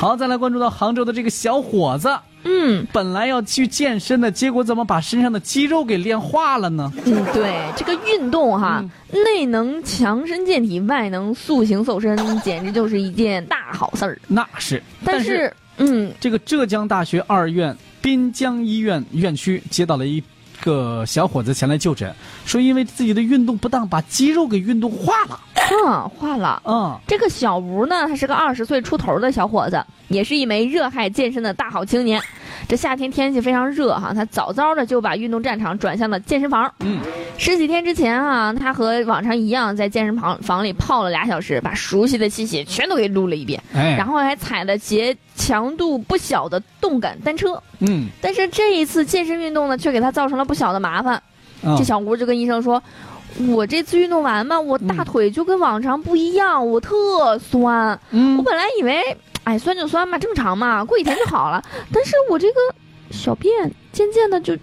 好，再来关注到杭州的这个小伙子，嗯本来要去健身的，结果怎么把身上的肌肉给练化了呢？嗯，对，这个运动哈，内能强身健体，外能塑形瘦身，简直就是一件大好事儿。那是，但是，嗯，这个浙江大学二院滨江医院院区接到了一个小伙子前来就诊，说因为自己的运动不当，把肌肉给运动化了。嗯，化了。嗯，这个小吴呢，他是个二十岁出头的小伙子，也是一枚热爱健身的大好青年。这夏天天气非常热哈，他早早的就把运动战场转向了健身房。嗯，十几天之前啊，他和往常一样在健身房房里泡了俩小时，把熟悉的器械全都给撸了一遍，哎，然后还踩了节强度不小的动感单车。嗯，但是这一次健身运动呢，却给他造成了不小的麻烦。嗯这小吴就跟医生说：“我这次运动完嘛，我大腿就跟往常不一样，我特酸。嗯我本来以为，哎，酸就酸嘛，正常嘛，过几天就好了。但是我这个小便渐渐的就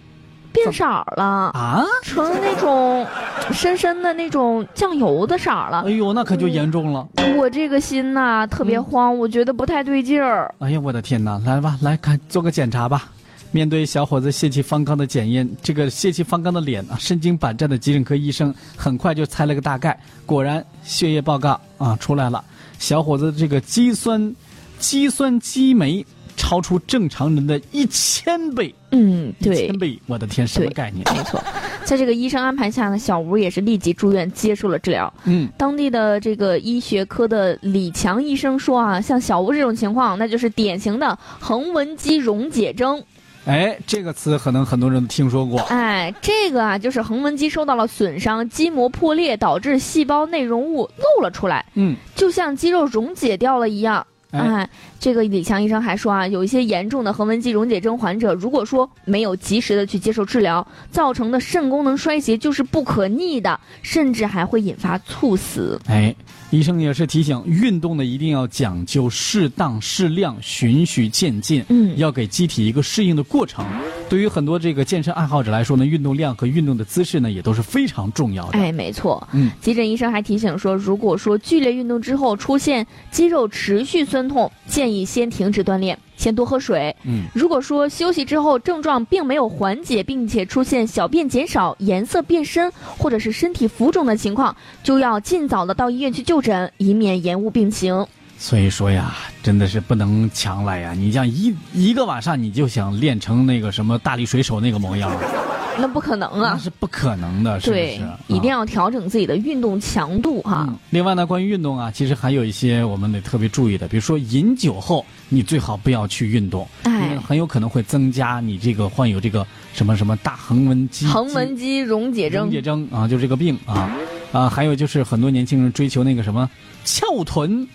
变色了，啊，成那种深深的那种酱油的色儿了哎。呦，那可就严重了。我这个心呐、特别慌，我觉得不太对劲儿。哎呀，我的天哪！来吧，来看做个检查吧。面对小伙子血气方刚的检验，这个血气方刚的脸啊，身经百战的急诊科医生很快就猜了个大概。果然，血液报告啊出来了，小伙子这个肌酸肌酸激酶超出正常人的一千倍，嗯，一对千，倍！我的天，什么概念？没错。在这个医生安排下呢，小吴也是立即住院接受了治疗。嗯，当地的这个医学科的李强医生说啊，像小吴这种情况，那就是典型的横纹肌溶解症。哎，这个词可能很多人都听说过。哎，这个啊，就是横纹肌受到了损伤，筋膜破裂，导致细胞内容物漏了出来，嗯，就像肌肉溶解掉了一样。哎哎，这个李强医生还说啊，有一些严重的横纹肌溶解症患者，如果说没有及时的去接受治疗，造成的肾功能衰竭就是不可逆的，甚至还会引发猝死。哎，医生也是提醒，运动呢一定要讲究适当、适量、循序渐进，嗯要给机体一个适应的过程。对于很多这个健身爱好者来说呢，运动量和运动的姿势呢也都是非常重要的。哎，没错。嗯，急诊医生还提醒说，如果说剧烈运动之后出现肌肉持续酸痛，建议先停止锻炼，先多喝水。嗯，如果说休息之后症状并没有缓解，并且出现小便减少、颜色变深或者是身体浮肿的情况，就要尽早的到医院去就诊，以免延误病情。所以说呀，真的是不能强来呀！你像一一个晚上你就想练成那个什么大力水手那个模样，那不可能啊那啊！是不可能的，是不是？，一定啊要调整自己的运动强度哈。嗯，另外呢，关于运动啊，其实还有一些我们得特别注意的，比如说饮酒后，你最好不要去运动，因为哎，很有可能会增加你这个患有这个什么什么大横纹肌横纹肌溶解症溶解症啊，就这个病啊啊，还有就是很多年轻人追求那个什么翘臀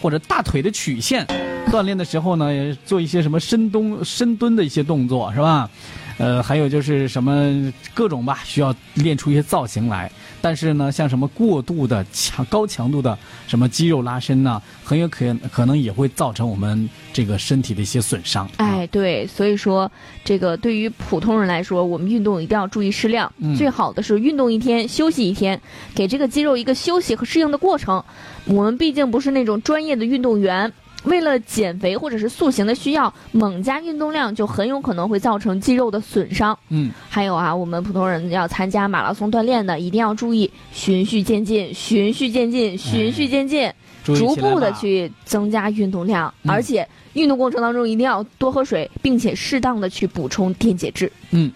或者大腿的曲线，锻炼的时候呢，做一些什么深蹲深蹲的一些动作是吧？呃，还有就是什么各种吧，需要练出一些造型来。但是呢，像什么过度的强高强度的什么肌肉拉伸呢、很有可可能也会造成我们这个身体的一些损伤。啊，哎，对，所以说这个对于普通人来说，我们运动一定要注意适量。嗯最好的是运动一天，休息一天，给这个肌肉一个休息和适应的过程。我们毕竟不是那种专业的运动员。为了减肥或者是塑形的需要，猛加运动量就很有可能会造成肌肉的损伤。嗯，还有啊，我们普通人要参加马拉松锻炼的，一定要注意循序渐进，循序渐进，循序渐进。逐步的去增加运动量，嗯而且运动过程当中一定要多喝水，并且适当的去补充电解质。嗯，